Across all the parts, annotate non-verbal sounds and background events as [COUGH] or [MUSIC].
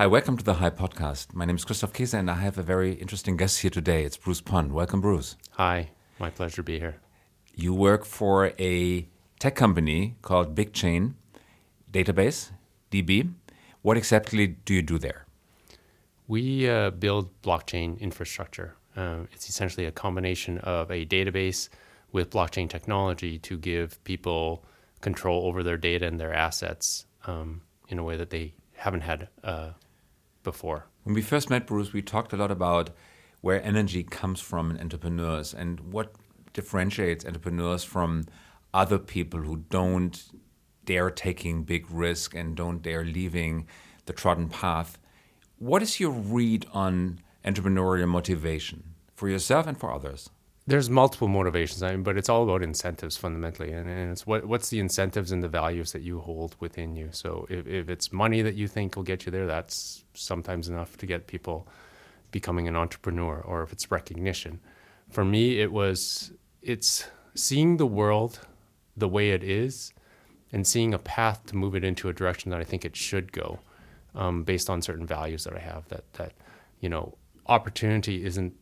Hi, welcome to the High Podcast. My name is Christoph Keese, and I have a very interesting guest here today. It's Bruce Pon. Welcome, Bruce. Hi, my pleasure to be here. You work for a tech company called BigChain Database, DB. What exactly do you do there? We uh, build blockchain infrastructure. Uh, it's essentially a combination of a database with blockchain technology to give people control over their data and their assets um, in a way that they haven't had uh, before. When we first met Bruce, we talked a lot about where energy comes from in entrepreneurs and what differentiates entrepreneurs from other people who don't dare taking big risk and don't dare leaving the trodden path. What is your read on entrepreneurial motivation for yourself and for others? There's multiple motivations, I mean, but it's all about incentives fundamentally, and, and it's what what's the incentives and the values that you hold within you. So if, if it's money that you think will get you there, that's sometimes enough to get people becoming an entrepreneur, or if it's recognition. For me, it was it's seeing the world the way it is, and seeing a path to move it into a direction that I think it should go, um, based on certain values that I have. That that you know, opportunity isn't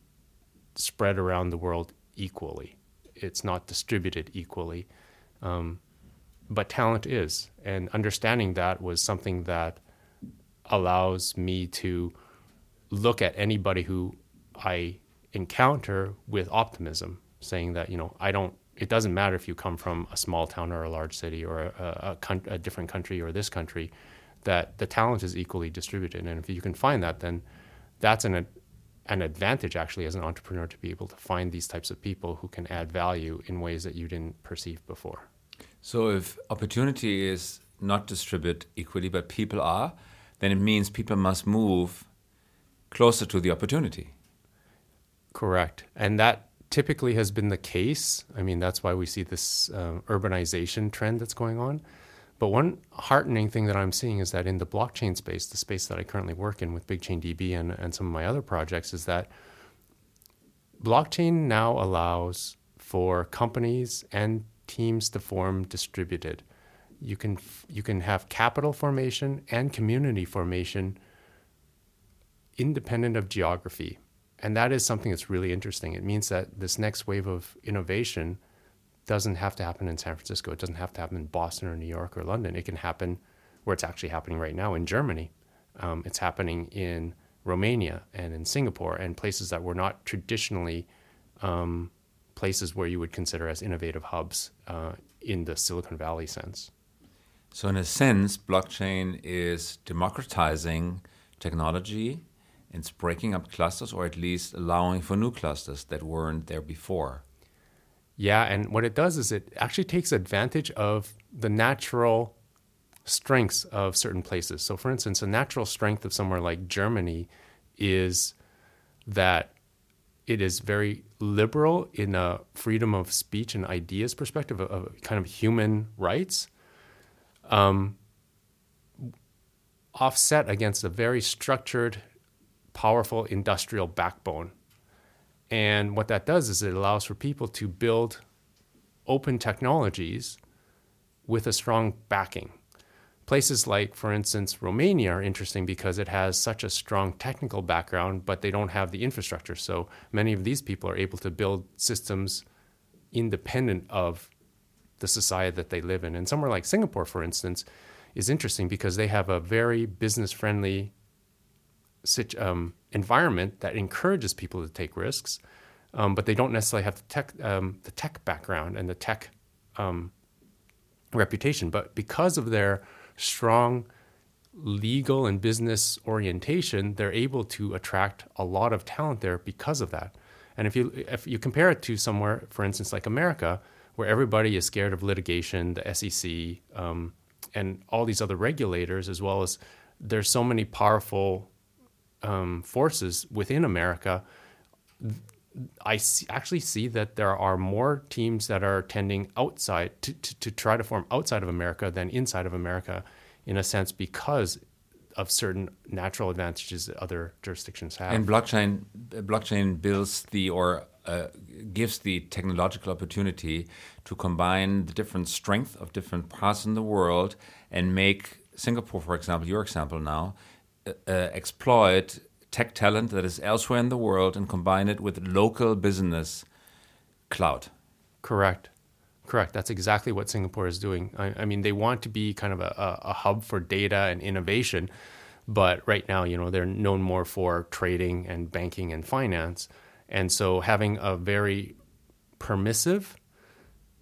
spread around the world equally. It's not distributed equally. Um, but talent is. And understanding that was something that allows me to look at anybody who I encounter with optimism, saying that, you know, I don't, it doesn't matter if you come from a small town or a large city or a, a, a different country or this country, that the talent is equally distributed. And if you can find that, then that's an, an advantage actually as an entrepreneur to be able to find these types of people who can add value in ways that you didn't perceive before. So if opportunity is not distributed equally, but people are, then it means people must move closer to the opportunity. Correct. And that typically has been the case. I mean, that's why we see this uh, urbanization trend that's going on. But one heartening thing that I'm seeing is that in the blockchain space, the space that I currently work in with BigChainDB and, and some of my other projects, is that blockchain now allows for companies and teams to form distributed. You can you can have capital formation and community formation independent of geography. And that is something that's really interesting. It means that this next wave of innovation doesn't have to happen in San Francisco. It doesn't have to happen in Boston or New York or London. It can happen where it's actually happening right now in Germany. Um, it's happening in Romania and in Singapore and places that were not traditionally um, places where you would consider as innovative hubs uh, in the Silicon Valley sense. So, in a sense, blockchain is democratizing technology. It's breaking up clusters, or at least allowing for new clusters that weren't there before. Yeah, and what it does is it actually takes advantage of the natural strengths of certain places. So, for instance, a natural strength of somewhere like Germany is that it is very liberal in a freedom of speech and ideas perspective of, of kind of human rights, um, offset against a very structured, powerful industrial backbone and what that does is it allows for people to build open technologies with a strong backing. Places like, for instance, Romania are interesting because it has such a strong technical background, but they don't have the infrastructure. So many of these people are able to build systems independent of the society that they live in. And somewhere like Singapore, for instance, is interesting because they have a very business friendly um, environment that encourages people to take risks, um, but they don't necessarily have the tech, um, the tech background and the tech um, reputation. But because of their strong legal and business orientation, they're able to attract a lot of talent there because of that. And if you if you compare it to somewhere, for instance, like America, where everybody is scared of litigation, the SEC, um, and all these other regulators, as well as there's so many powerful um, forces within America, I see, actually see that there are more teams that are tending outside to, to, to, try to form outside of America than inside of America, in a sense, because of certain natural advantages that other jurisdictions have. And blockchain, blockchain builds the or uh, gives the technological opportunity to combine the different strength of different parts in the world and make Singapore, for example, your example now, exploit tech talent that is elsewhere in the world and combine it with local business cloud. Correct. Correct. That's exactly what Singapore is doing. I, I mean, they want to be kind of a, a, a, hub for data and innovation, but right now, you know, they're known more for trading and banking and finance. And so having a very permissive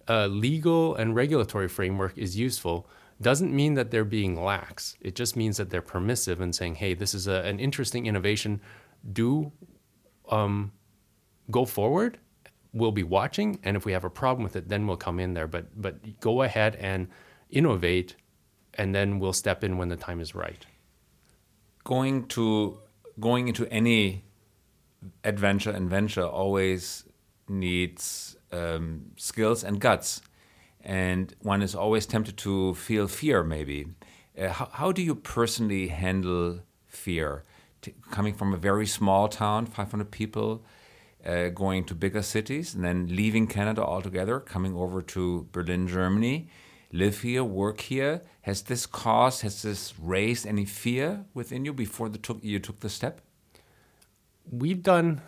uh, legal and regulatory framework is useful doesn't mean that they're being lax. It just means that they're permissive and saying, hey, this is a, an interesting innovation. Do um, go forward. We'll be watching. And if we have a problem with it, then we'll come in there. But, but go ahead and innovate, and then we'll step in when the time is right. Going to going into any adventure and venture always needs um, skills and guts and one is always tempted to feel fear maybe. Uh, how, how, do you personally handle fear? T coming from a very small town 500 people uh, going to bigger cities and then leaving canada altogether coming over to berlin germany live here work here. Has this caused has this raised any fear within you before the took, you took the step? We've done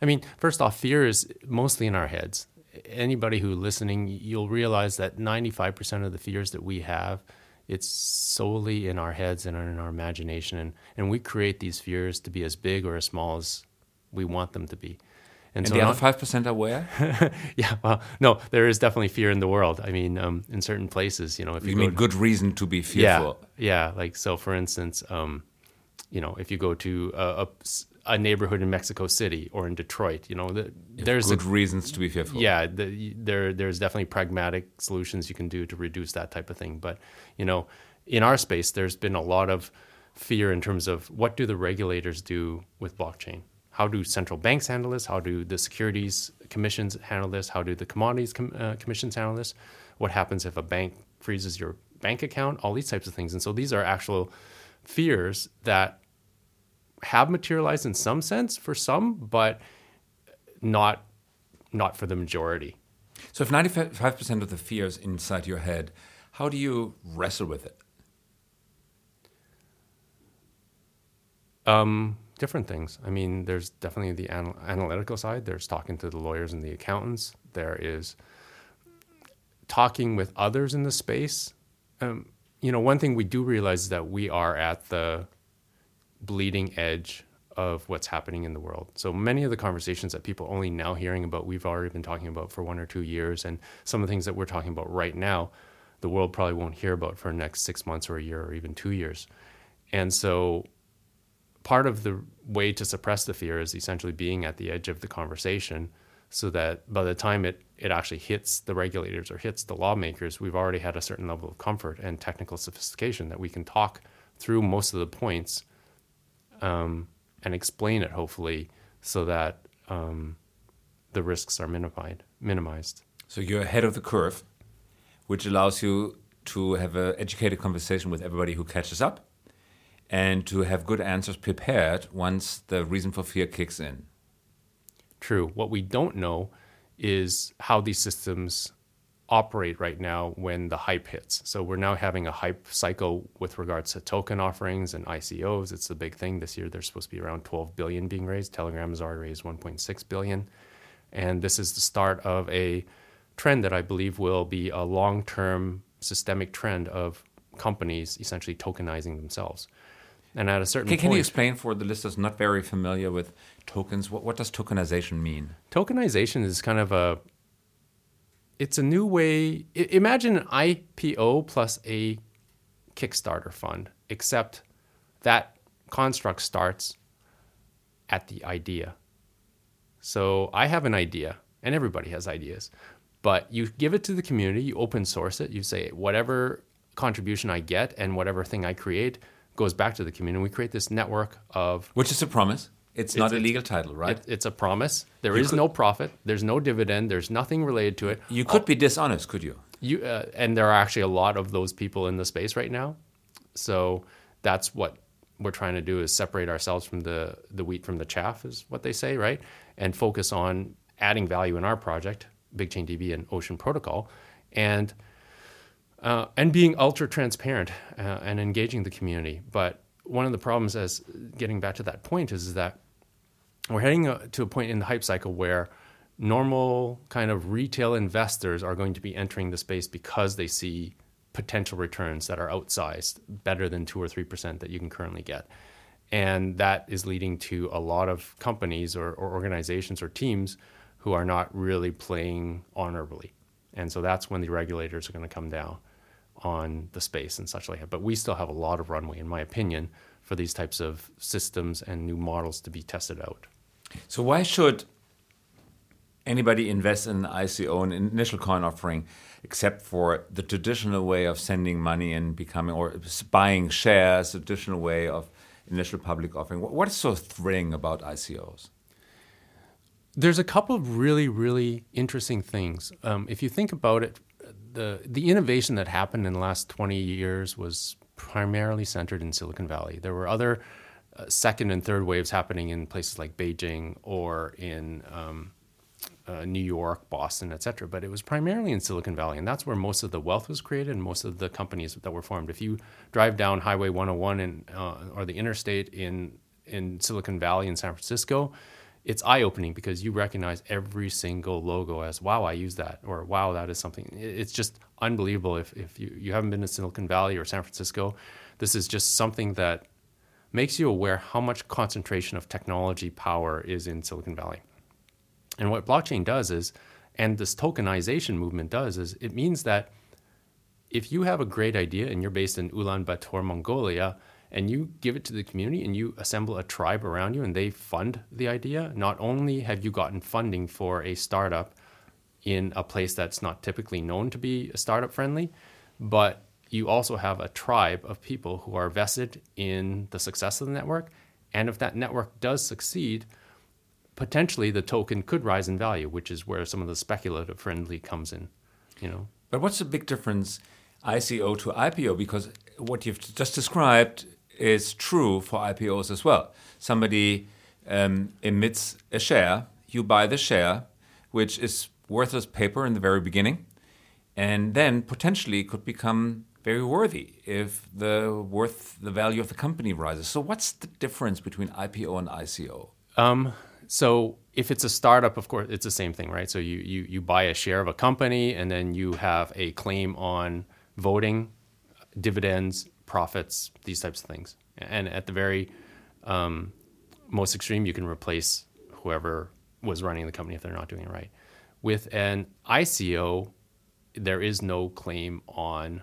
i mean first off fear is mostly in our heads anybody who listening, you'll realize that 95% of the fears that we have, it's solely in our heads and in our imagination. And, and we create these fears to be as big or as small as we want them to be. And, and so the other five percent are where? [LAUGHS] yeah, well, no, there is definitely fear in the world. I mean, um, in certain places, you know, if you, you mean good reason to be fearful. Yeah, yeah. Like so, for instance, um, you know, if you go to a, a, a neighborhood in Mexico City or in Detroit. You know, the, there's good a, reasons to be fearful. Yeah, the, there there's definitely pragmatic solutions you can do to reduce that type of thing. But you know, in our space, there's been a lot of fear in terms of what do the regulators do with blockchain? How do central banks handle this? How do the securities commissions handle this? How do the commodities com- uh, commissions handle this? What happens if a bank freezes your bank account? All these types of things. And so these are actual fears that have materialized in some sense for some, but not not for the majority. So if 95% of the fear is inside your head, how do you wrestle with it? Um, different things. I mean, there's definitely the anal- analytical side. There's talking to the lawyers and the accountants. There is talking with others in the space. Um, you know, one thing we do realize is that we are at the bleeding edge of what's happening in the world. So many of the conversations that people only now hearing about, we've already been talking about for one or two years, and some of the things that we're talking about right now, the world probably won't hear about for the next six months or a year or even two years. And so part of the way to suppress the fear is essentially being at the edge of the conversation so that by the time it, it actually hits the regulators or hits the lawmakers, we've already had a certain level of comfort and technical sophistication that we can talk through most of the points um, and explain it hopefully so that um, the risks are minimized. Minimized. So you're ahead of the curve, which allows you to have an educated conversation with everybody who catches up, and to have good answers prepared once the reason for fear kicks in. True. What we don't know is how these systems operate right now when the hype hits. So we're now having a hype cycle with regards to token offerings and ICOs. It's the big thing this year. There's supposed to be around 12 billion being raised. Telegram has already raised 1.6 billion, and this is the start of a trend that I believe will be a long-term systemic trend of companies essentially tokenizing themselves. And at a certain can, point, can you explain for the listeners not very familiar with tokens? What, what does tokenization mean? Tokenization is kind of a it's a new way. Imagine an IPO plus a Kickstarter fund, except that construct starts at the idea. So I have an idea, and everybody has ideas, but you give it to the community, you open source it, you say whatever contribution I get and whatever thing I create goes back to the community. We create this network of which is a promise. It's, not a legal title, right? It, it's a promise. There you is could, no profit. There's no dividend. There's nothing related to it. You could be dishonest, could you? You uh, and there are actually a lot of those people in the space right now. So that's what we're trying to do is separate ourselves from the the wheat from the chaff, is what they say, right? And focus on adding value in our project, Big Chain DB and Ocean Protocol, and uh, and being ultra transparent uh, and engaging the community. But one of the problems, as getting back to that point, is, is that we're heading uh, to a point in the hype cycle where normal kind of retail investors are going to be entering the space because they see potential returns that are outsized, better than two or three percent that you can currently get. And that is leading to a lot of companies or, or organizations or teams who are not really playing honorably. And so that's when the regulators are going to come down on the space and such like that. But we still have a lot of runway, in my opinion, for these types of systems and new models to be tested out. So why should anybody invest in an ICO, an initial coin offering, except for the traditional way of sending money and becoming or buying shares, traditional way of initial public offering? What is so thrilling about ICOs? There's a couple of really, really interesting things. Um, if you think about it, the the innovation that happened in the last 20 years was primarily centered in Silicon Valley. There were other second and third waves happening in places like Beijing or in um, uh, New York, Boston, et cetera. But it was primarily in Silicon Valley, and that's where most of the wealth was created and most of the companies that were formed. If you drive down Highway 101 in, uh, or the interstate in in Silicon Valley in San Francisco, it's eye opening because you recognize every single logo as wow, I use that, or wow, that is something. It's just unbelievable. If if you you haven't been to Silicon Valley or San Francisco, this is just something that makes you aware how much concentration of technology power is in Silicon Valley. And what blockchain does is, and this tokenization movement does, is it means that if you have a great idea and you're based in Ulaanbaatar, Mongolia, and you give it to the community and you assemble a tribe around you and they fund the idea, not only have you gotten funding for a startup in a place that's not typically known to be startup friendly, but you also have a tribe of people who are vested in the success of the network. And if that network does succeed, potentially the token could rise in value, which is where some of the speculative friendly comes in. You know. But what's the big difference, ICO to IPO? Because what you've just described is true for IPOs as well. Somebody um, emits a share, you buy the share, which is worthless paper in the very beginning, and then potentially could become very worthy if the worth, the value of the company rises. So, what's the difference between IPO and ICO? Um, so if it's a startup, of course, it's the same thing, right? So you, you, you buy a share of a company and then you have a claim on voting, dividends, profits, these types of things. And at the very um, most extreme, you can replace whoever was running the company if they're not doing it right. With an ICO, there is no claim on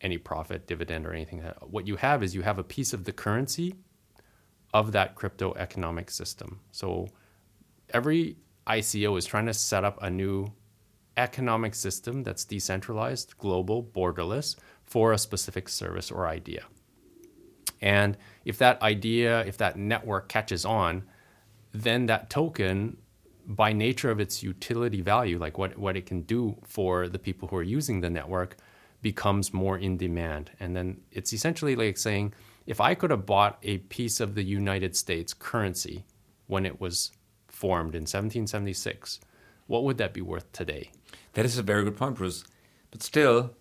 any profit, dividend, or anything. What you have is you have a piece of the currency of that crypto economic system. So every ICO is trying to set up a new economic system that's decentralized, global, borderless for a specific service or idea. And if that idea, if that network catches on, then that token, by nature of its utility value, like what, what it can do for the people who are using the network, becomes more in demand. And then it's essentially like saying, if I could have bought a piece of the United States currency when it was formed in 1776, what would that be worth today? That is a very good point, Bruce. But still,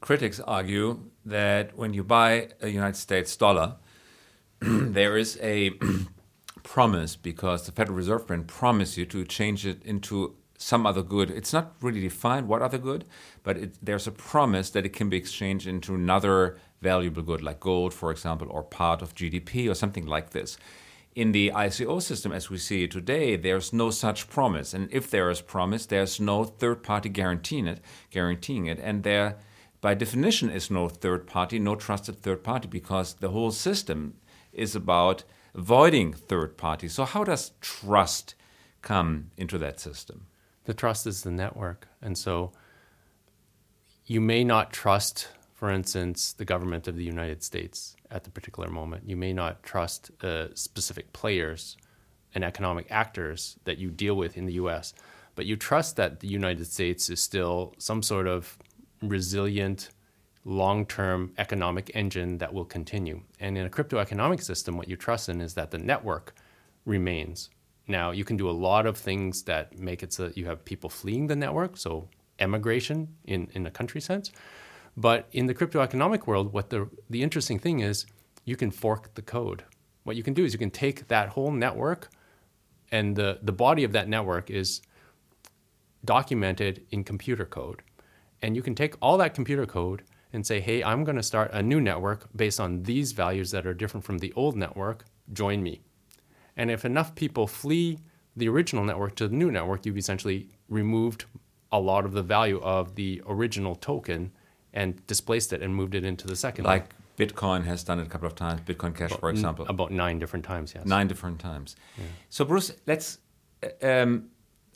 critics argue that when you buy a United States dollar, [CLEARS THROAT] there is a [CLEARS THROAT] promise because the Federal Reserve Bank promised you to change it into some other good. It's not really defined what other good, but it, there's a promise that it can be exchanged into another valuable good, like gold, for example, or part of GDP or something like this. In the ICO system, as we see it today, there's no such promise, and if there is promise, there's no third party guaranteeing it, guaranteeing it, and there, by definition, is no third party, no trusted third party, because the whole system is about avoiding third parties. So, how does trust come into that system? The trust is the network, and so you may not trust for instance, the government of the United States at the particular moment. You may not trust uh, specific players and economic actors that you deal with in the US, but you trust that the United States is still some sort of resilient, long term economic engine that will continue. And in a crypto economic system, what you trust in is that the network remains. Now, you can do a lot of things that make it so that you have people fleeing the network, so emigration in, in a country sense but in the crypto economic world, what the, the interesting thing is, you can fork the code. What you can do is you can take that whole network, and the, the body of that network is documented in computer code. And you can take all that computer code and say, hey, I'm going to start a new network based on these values that are different from the old network. Join me. And if enough people flee the original network to the new network, you've essentially removed a lot of the value of the original token and displaced it and moved it into the second. Like Bitcoin has done it a couple of times, Bitcoin Cash, about, for example. About nine different times, yes. Nine different times. Yeah. So, Bruce, let's um,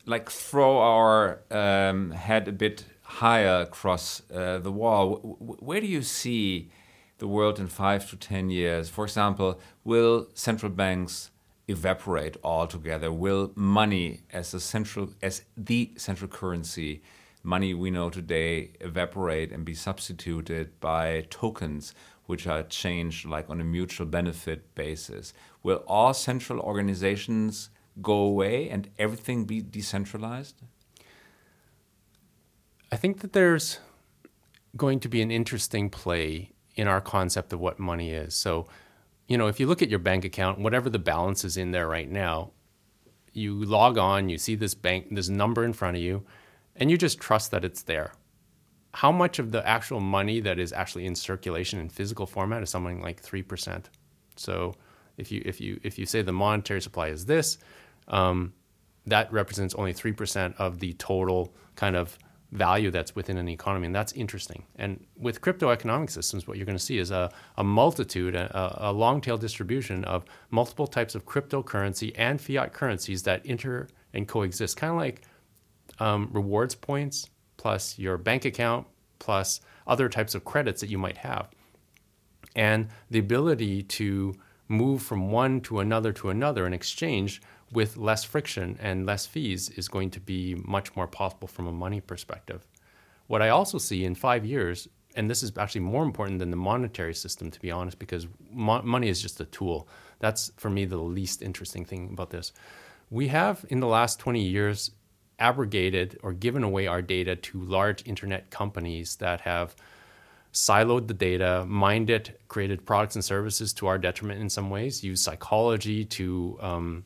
like throw our um, head a bit higher across uh, the wall. W where do you see the world in five to ten years? For example, will central banks evaporate altogether? Will money as a central as the central currency, money we know today, evaporate and be substituted by tokens? which are changed like on a mutual benefit basis. Will all central organizations go away and everything be decentralized? I think that there's going to be an interesting play in our concept of what money is. So, you know, if you look at your bank account, whatever the balance is in there right now, you log on, you see this bank, this number in front of you, and you just trust that it's there. How much of the actual money that is actually in circulation in physical format is something like three percent. So, if you if you if you say the monetary supply is this, um, that represents only three percent of the total kind of value that's within an economy, and that's interesting. And with crypto economic systems, what you're going to see is a, a multitude, a, a long tail distribution of multiple types of cryptocurrency and fiat currencies that enter and coexist, kind of like um, rewards points plus your bank account plus other types of credits that you might have. And the ability to move from one to another to another in exchange with less friction and less fees is going to be much more possible from a money perspective. What I also see in five years, and this is actually more important than the monetary system, to be honest, because mo- money is just a tool. That's for me the least interesting thing about this. We have in the last 20 years abrogated or given away our data to large internet companies that have siloed the data, mined it, created products and services to our detriment in some ways, used psychology to um,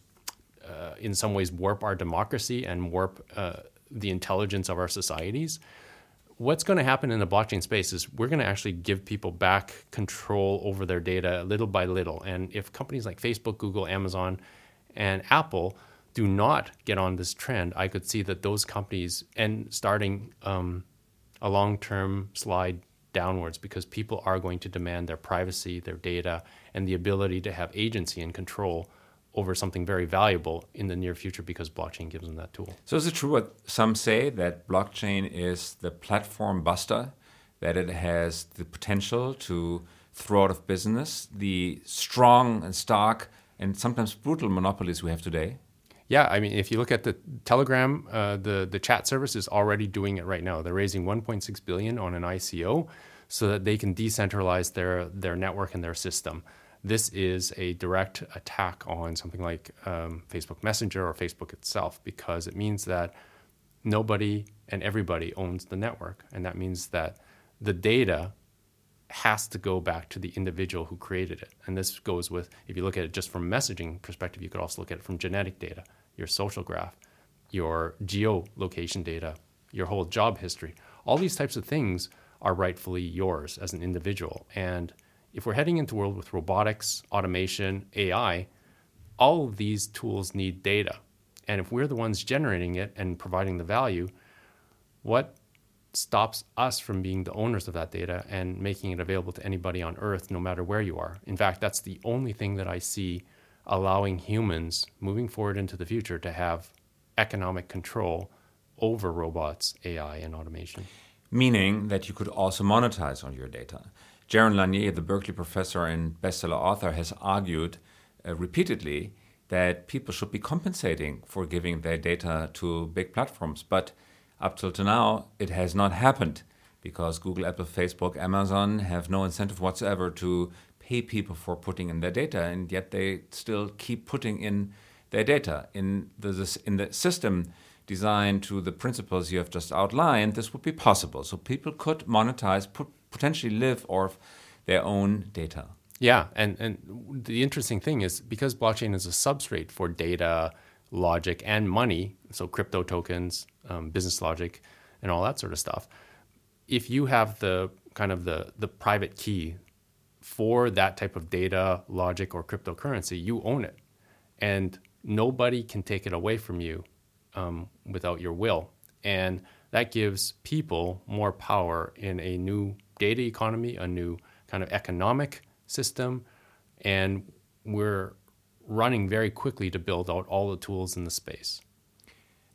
in some ways warp our democracy and warp uh, the intelligence of our societies. What's going to happen in the blockchain space is we're going to actually give people back control over their data little by little. And if companies like Facebook, Google, Amazon, and Apple do not get on this trend, I could see that those companies and starting um, a long term slide downwards because people are going to demand their privacy, their data, and the ability to have agency and control over something very valuable in the near future because blockchain gives them that tool. So is it true what some say that blockchain is the platform buster, that it has the potential to throw out of business the strong and stark and sometimes brutal monopolies we have today? Yeah, I mean, if you look at the Telegram, uh, the the chat service is already doing it right now. They're raising 1.6 billion on an ICO, so that they can decentralize their their network and their system this is a direct attack on something like um, Facebook Messenger or Facebook itself because it means that nobody and everybody owns the network. And that means that the data has to go back to the individual who created it. And this goes with, if you look at it just from messaging perspective, you could also look at it from genetic data, your social graph, your geolocation data, your whole job history. All these types of things are rightfully yours as an individual. And if we're heading into a world with robotics, automation, AI, all of these tools need data. And if we're the ones generating it and providing the value, what stops us from being the owners of that data and making it available to anybody on earth, no matter where you are? In fact, that's the only thing that I see allowing humans moving forward into the future to have economic control over robots, AI, and automation. Meaning that you could also monetize on your data. Jaron Lanier, the Berkeley professor and bestseller author, has argued uh, repeatedly that people should be compensating for giving their data to big platforms. But up till now, it has not happened because Google, Apple, Facebook, Amazon have no incentive whatsoever to pay people for putting in their data, and yet they still keep putting in their data in the in the system designed to the principles you have just outlined. This would be possible, so people could monetize, put potentially live off their own data. Yeah, and and the interesting thing is because blockchain is a substrate for data, logic, and money, so crypto tokens, um, business logic, and all that sort of stuff. If you have the kind of the the private key for that type of data, logic, or cryptocurrency, you own it, and nobody can take it away from you um, without your will, and that gives people more power in a new data economy, a new kind of economic system, and we're running very quickly to build out all the tools in the space.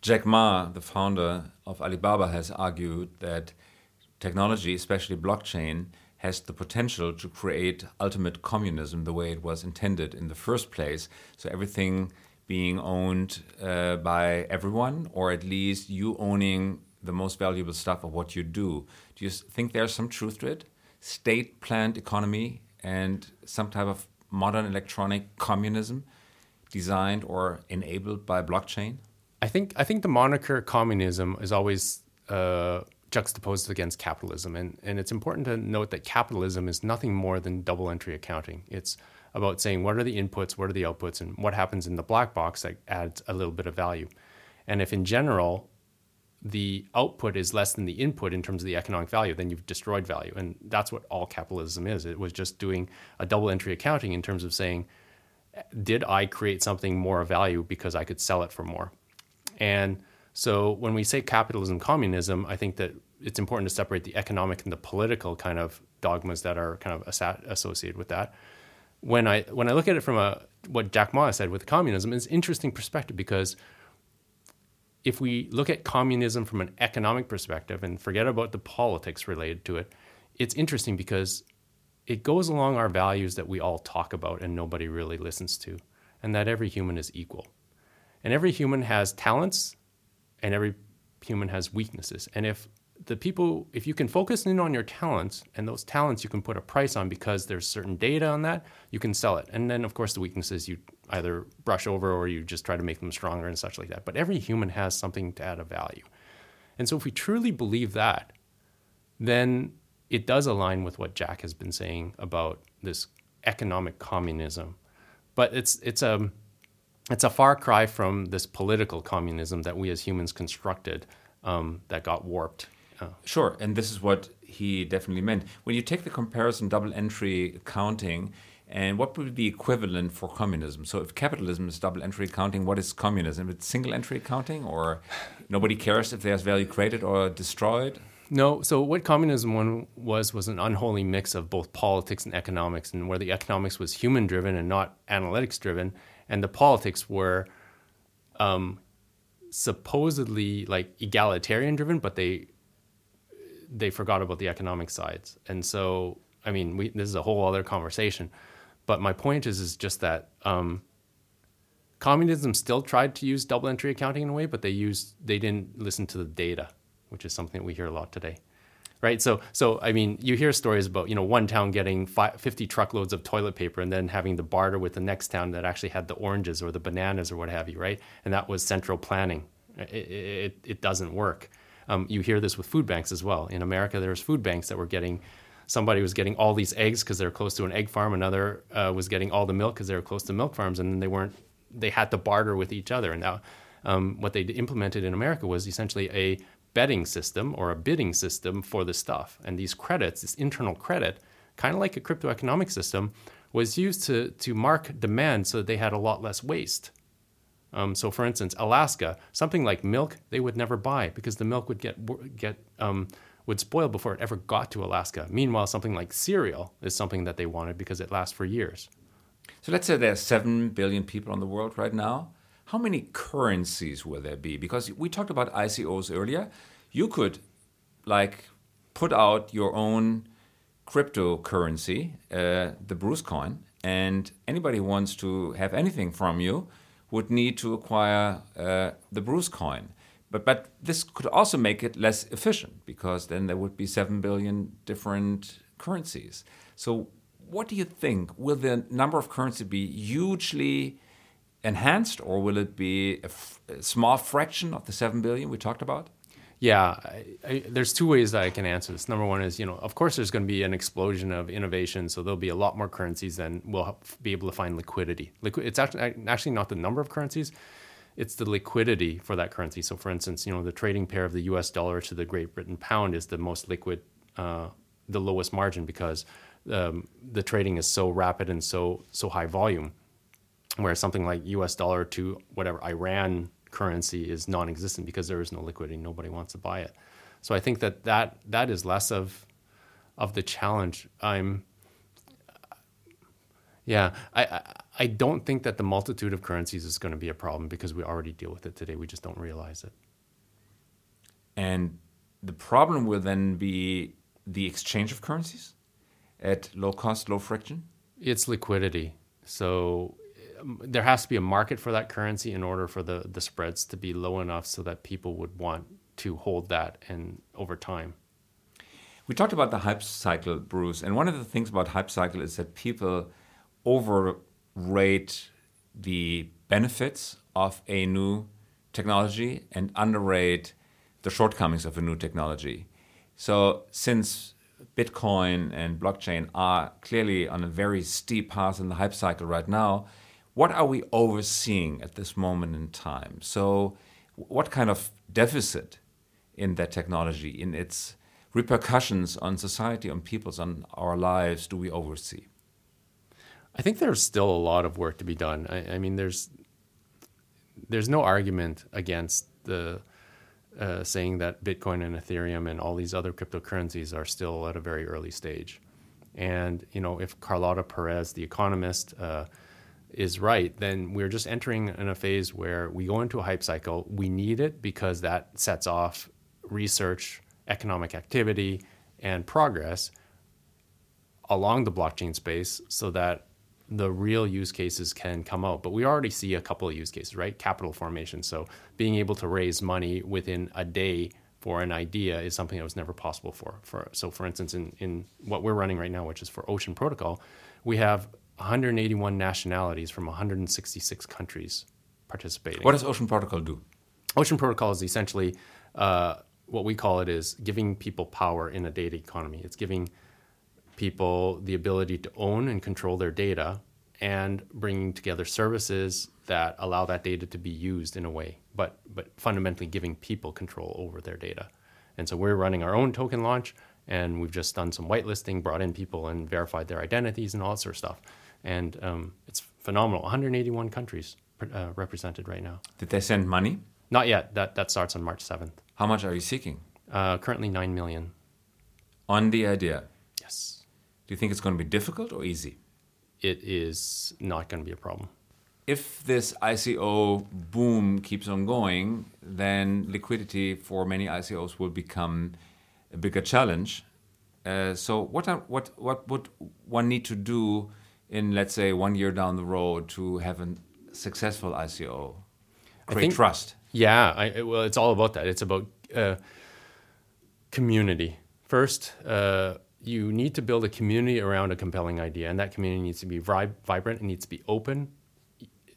Jack Ma, the founder of Alibaba, has argued that technology, especially blockchain, has the potential to create ultimate communism the way it was intended in the first place. So everything being owned uh, by everyone, or at least you owning the most valuable stuff of what you do. Do you think there's some truth to it? State planned economy and some type of modern electronic communism designed or enabled by blockchain? I think I think the moniker communism is always uh, juxtaposed against capitalism, and and it's important to note that capitalism is nothing more than double entry accounting. It's about saying what are the inputs, what are the outputs, and what happens in the black box that adds a little bit of value. And if in general the output is less than the input in terms of the economic value, then you've destroyed value. And that's what all capitalism is. It was just doing a double entry accounting in terms of saying, did I create something more of value because I could sell it for more? And so when we say capitalism, communism, I think that it's important to separate the economic and the political kind of dogmas that are kind of associated with that. When I when I look at it from a what Jack Ma said with communism, it's an interesting perspective because if we look at communism from an economic perspective and forget about the politics related to it, it's interesting because it goes along our values that we all talk about and nobody really listens to, and that every human is equal. And every human has talents and every human has weaknesses. And if the people, if you can focus in on your talents, and those talents you can put a price on because there's certain data on that, you can sell it. And then, of course, the weaknesses you either brush over or you just try to make them stronger and such like that. But every human has something to add a value. And so, if we truly believe that, then it does align with what Jack has been saying about this economic communism. But it's, it's a it's a far cry from this political communism that we as humans constructed um, that got warped Oh. Sure, and this is what he definitely meant. When you take the comparison double entry accounting, and what would be the equivalent for communism? So, if capitalism is double entry accounting, what is communism? It's single entry accounting, or nobody cares if there's value created or destroyed? No. So, what communism one was was an unholy mix of both politics and economics, and where the economics was human driven and not analytics driven, and the politics were um, supposedly like egalitarian driven, but they they forgot about the economic sides. And so, I mean, we, this is a whole other conversation. But my point is, is just that um, communism still tried to use double entry accounting in a way, but they used they didn't listen to the data, which is something that we hear a lot today, right? So, so I mean, you hear stories about you know one town getting 50 truckloads of toilet paper and then having to barter with the next town that actually had the oranges or the bananas or what have you, right? And that was central planning. It, it, it doesn't work. Um, you hear this with food banks as well. In America, there's food banks that were getting somebody was getting all these eggs because they're close to an egg farm. Another uh, was getting all the milk because they were close to milk farms, and they weren't. They had to barter with each other. And now, um, what they implemented in America was essentially a betting system or a bidding system for the stuff. And these credits, this internal credit, kind of like a crypto economic system, was used to to mark demand so that they had a lot less waste. Um, so, for instance, Alaska, something like milk, they would never buy because the milk would get get um, would spoil before it ever got to Alaska. Meanwhile, something like cereal is something that they wanted because it lasts for years. So let's say there are seven billion people in the world right now. How many currencies will there be? Because we talked about ICOs earlier. You could, like, put out your own cryptocurrency, uh, the Bruce coin, and anybody who wants to have anything from you would need to acquire uh, the Bruce coin. But, but this could also make it less efficient because then there would be 7 billion different currencies. So, what do you think? Will the number of currency be hugely enhanced or will it be a, small fraction of the 7 billion we talked about? Yeah, I, I, there's two ways that I can answer this. Number one is, you know, of course, there's going to be an explosion of innovation, so there'll be a lot more currencies than we'll be able to find liquidity. Liqu- it's actually actually not the number of currencies; it's the liquidity for that currency. So, for instance, you know, the trading pair of the U.S. dollar to the Great Britain pound is the most liquid, uh, the lowest margin because um, the trading is so rapid and so so high volume. Whereas something like U.S. dollar to whatever Iran currency is non-existent because there is no liquidity. Nobody wants to buy it. So I think that that, that is less of of the challenge. I'm yeah, I, I I don't think that the multitude of currencies is going to be a problem because we already deal with it today. We just don't realize it. And the problem will then be the exchange of currencies at low cost, low friction. It's liquidity. So there has to be a market for that currency in order for the, the spreads to be low enough so that people would want to hold that and over time. We talked about the hype cycle, Bruce, and one of the things about hype cycle is that people overrate the benefits of a new technology and underrate the shortcomings of a new technology. So since Bitcoin and blockchain are clearly on a very steep path in the hype cycle right now, what are we overseeing at this moment in time? So, what kind of deficit in that technology, in its repercussions on society, on people's, on our lives, do we oversee? I think there's still a lot of work to be done. I, I mean, there's there's no argument against the uh, saying that Bitcoin and Ethereum and all these other cryptocurrencies are still at a very early stage. And you know, if Carlota Perez, the economist, uh, is right, then we're just entering in a phase where we go into a hype cycle. We need it because that sets off research, economic activity, and progress along the blockchain space so that the real use cases can come out. But we already see a couple of use cases, right? Capital formation. So being able to raise money within a day for an idea is something that was never possible for. for so for instance, in, in what we're running right now, which is for Ocean Protocol, we have 181 nationalities from 166 countries participating. What does Ocean Protocol do? Ocean Protocol is essentially uh, what we call it is giving people power in a data economy. It's giving people the ability to own and control their data and bringing together services that allow that data to be used in a way, but but fundamentally giving people control over their data. And so we're running our own token launch, and we've just done some whitelisting, brought in people, and verified their identities and all that sort of stuff and um, it's phenomenal. 181 countries uh, represented right now. Did they send money? Not yet. That that starts on March 7th. How much are you seeking? Uh, currently nine million. On the idea. Yes. Do you think it's going to be difficult or easy? It is not going to be a problem. If this ICO boom keeps on going, then liquidity for many ICOs will become a bigger challenge. Uh, so, what are, what what would one need to do in let's say one year down the road to have a successful ICO? Create think, trust. Yeah, I, well, it's all about that. It's about uh, community. First, uh, you need to build a community around a compelling idea, and that community needs to be vib- vibrant. It needs to be open.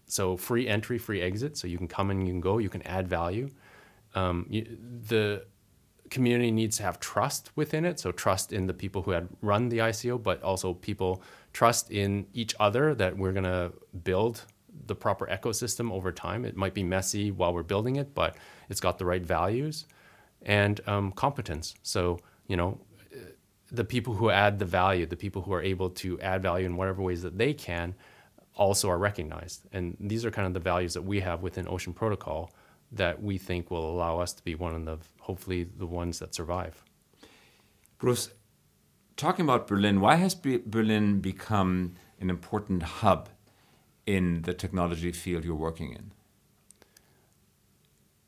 So free entry, free exit. So you can come and you can go. You can add value. Um, you, the community needs to have trust within it. So trust in the people who had run the ICO, but also people trust in each other that we're going to build the proper ecosystem over time. It might be messy while we're building it, but it's got the right values and um, competence. So, you know, the people who add the value, the people who are able to add value in whatever ways that they can, also are recognized. And these are kind of the values that we have within Ocean Protocol that we think will allow us to be one of the, hopefully, the ones that survive. Bruce, talking about Berlin, why has Berlin become an important hub in the technology field you're working in?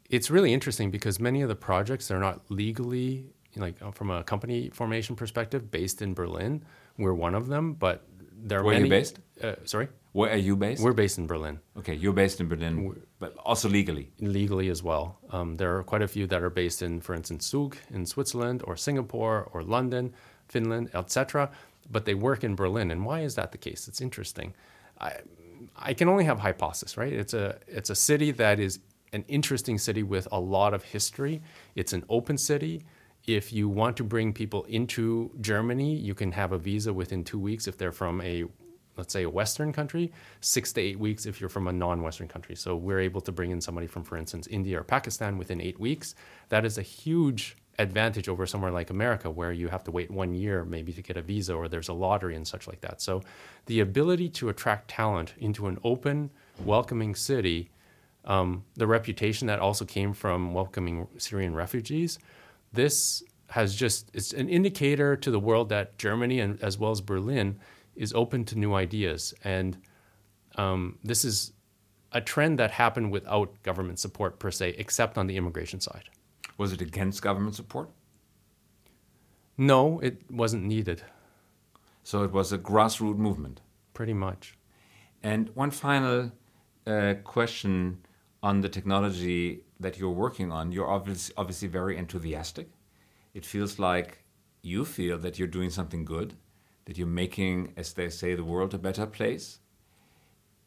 It's really interesting because many of the projects are not legally, like uh, from a company formation perspective, based in Berlin. We're one of them, but there are Where many. are you based? Uh, sorry. Where are you based? We're based in Berlin. Okay, you're based in Berlin, We're, but also legally. Legally as well. Um, there are quite a few that are based in, for instance, Zug in Switzerland, or Singapore, or London. Finland, etc. But they work in Berlin, and why is that the case? It's interesting. I, I can only have hypothesis, right? It's a it's a city that is an interesting city with a lot of history. It's an open city. If you want to bring people into Germany, you can have a visa within two weeks if they're from a, let's say, a Western country, six to eight weeks if you're from a non Western country. So we're able to bring in somebody from, for instance, India or Pakistan within eight weeks. That is a huge advantage over somewhere like America, where you have to wait one year maybe to get a visa or there's a lottery and such like that. So the ability to attract talent into an open, welcoming city, um, the reputation that also came from welcoming Syrian refugees, this has just it's an indicator to the world that Germany and as well as Berlin is open to new ideas and um, this is a trend that happened without government support per se, except on the immigration side. Was it against government support? No, it wasn't needed. So it was a grassroots movement. Pretty much. And one final uh, question on the technology that you're working on. You're obviously, obviously very enthusiastic. It feels like you feel that you're doing something good, that you're making, as they say, the world a better place.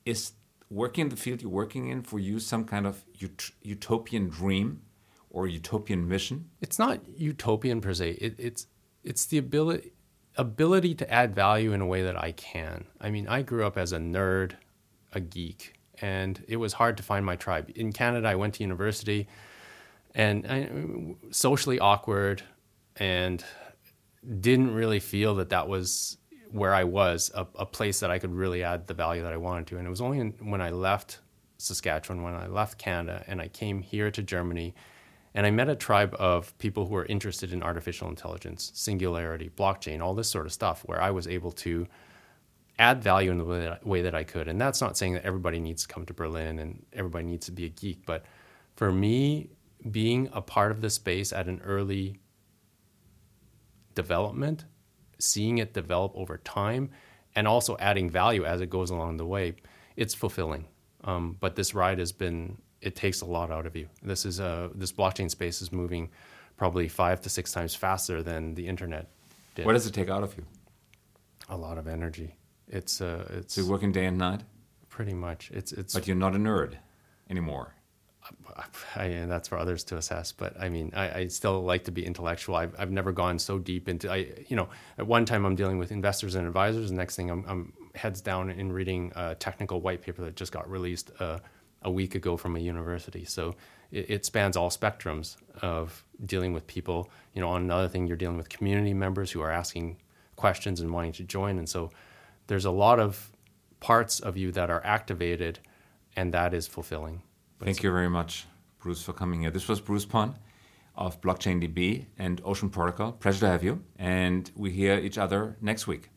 Is working in the field you're working in for you some kind of ut utopian dream or utopian mission? It's not utopian per se. It, it's it's the ability ability to add value in a way that I can. I mean, I grew up as a nerd, a geek, and it was hard to find my tribe. In Canada, I went to university, and I, socially awkward, and didn't really feel that that was where I was a, a, place that I could really add the value that I wanted to. And it was only in, when I left Saskatchewan, when I left Canada, and I came here to Germany and I met a tribe of people who are interested in artificial intelligence, singularity, blockchain, all this sort of stuff, where I was able to add value in the way that, I, way that I could. And that's not saying that everybody needs to come to Berlin and everybody needs to be a geek, but for me, being a part of the space at an early development, seeing it develop over time, and also adding value as it goes along the way, it's fulfilling. Um, but this ride has been it takes a lot out of you. This is a this blockchain space is moving probably five to six times faster than the internet did. What does it take out of you? A lot of energy. It's uh, it's. So you're working day and night. Pretty much. It's it's. But you're not a nerd anymore. I, and that's for others to assess. But I mean, I, I, still like to be intellectual. I've, I've never gone so deep into. I you know, at one time I'm dealing with investors and advisors. The next thing I'm, I'm heads down in reading a technical white paper that just got released. Uh, a week ago from a university. So it, it, spans all spectrums of dealing with people. You know, on another thing, you're dealing with community members who are asking questions and wanting to join. And so there's a lot of parts of you that are activated, and that is fulfilling. But Thank you very much, Bruce, for coming here. This was Bruce Pon of BigchainDB and Ocean Protocol. Pleasure to have you. And we hear each other next week.